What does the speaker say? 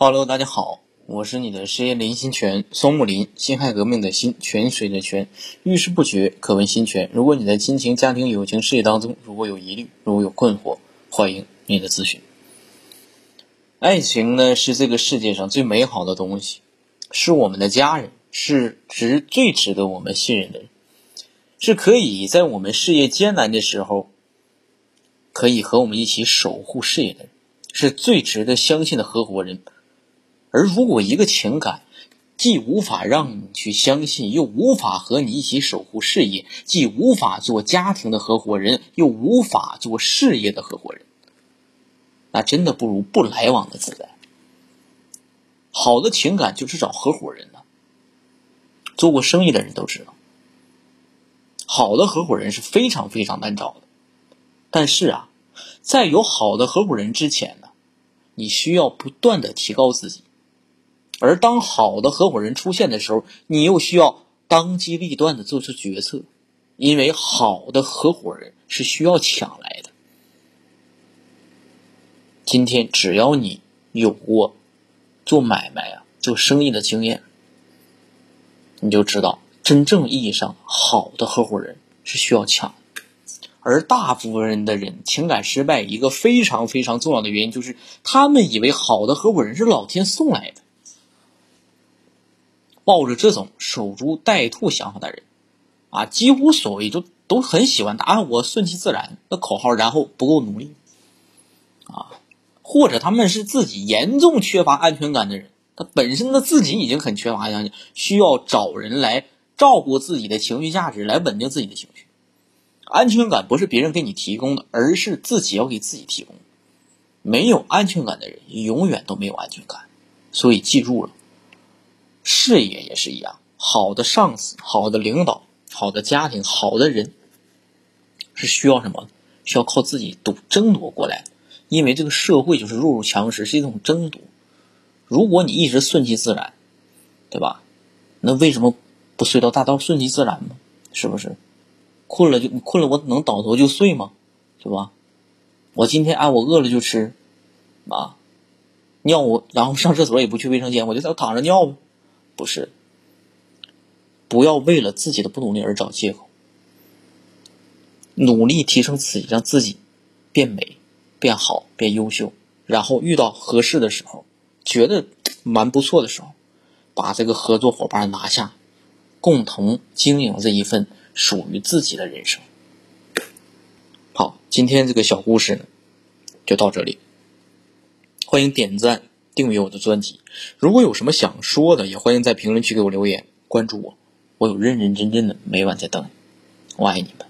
Hello，大家好，我是你的事业林心泉，松木林，辛亥革命的辛，泉水的泉，遇事不决，可问心泉。如果你在亲情、家庭、友情、事业当中如果有疑虑，如果有困惑，欢迎你的咨询。爱情呢，是这个世界上最美好的东西，是我们的家人，是值最值得我们信任的人，是可以在我们事业艰难的时候，可以和我们一起守护事业的人。是最值得相信的合伙人，而如果一个情感既无法让你去相信，又无法和你一起守护事业，既无法做家庭的合伙人，又无法做事业的合伙人，那真的不如不来往的自在。好的情感就是找合伙人呢。做过生意的人都知道，好的合伙人是非常非常难找的。但是啊。在有好的合伙人之前呢，你需要不断的提高自己，而当好的合伙人出现的时候，你又需要当机立断的做出决策，因为好的合伙人是需要抢来的。今天只要你有过做买卖啊、做生意的经验，你就知道真正意义上好的合伙人是需要抢。而大部分人的人情感失败，一个非常非常重要的原因就是，他们以为好的合伙人是老天送来的。抱着这种守株待兔想法的人，啊，几乎所谓就都很喜欢答案我顺其自然的口号，然后不够努力，啊，或者他们是自己严重缺乏安全感的人，他本身他自己已经很缺乏安全感，需要找人来照顾自己的情绪价值，来稳定自己的情绪。安全感不是别人给你提供的，而是自己要给自己提供。没有安全感的人，永远都没有安全感。所以记住了，事业也是一样。好的上司、好的领导、好的家庭、好的人，是需要什么？需要靠自己赌争夺过来。因为这个社会就是弱肉强食，是一种争夺。如果你一直顺其自然，对吧？那为什么不睡到大道顺其自然呢？是不是？困了就困了，我能倒头就睡吗？是吧？我今天啊，我饿了就吃，啊，尿我然后上厕所也不去卫生间，我就在躺着尿呗。不是，不要为了自己的不努力而找借口，努力提升自己，让自己变美、变好、变优秀，然后遇到合适的时候，觉得蛮不错的时候，把这个合作伙伴拿下，共同经营这一份。属于自己的人生。好，今天这个小故事呢，就到这里。欢迎点赞、订阅我的专辑。如果有什么想说的，也欢迎在评论区给我留言。关注我，我有认认真真的每晚在等你。我爱你们。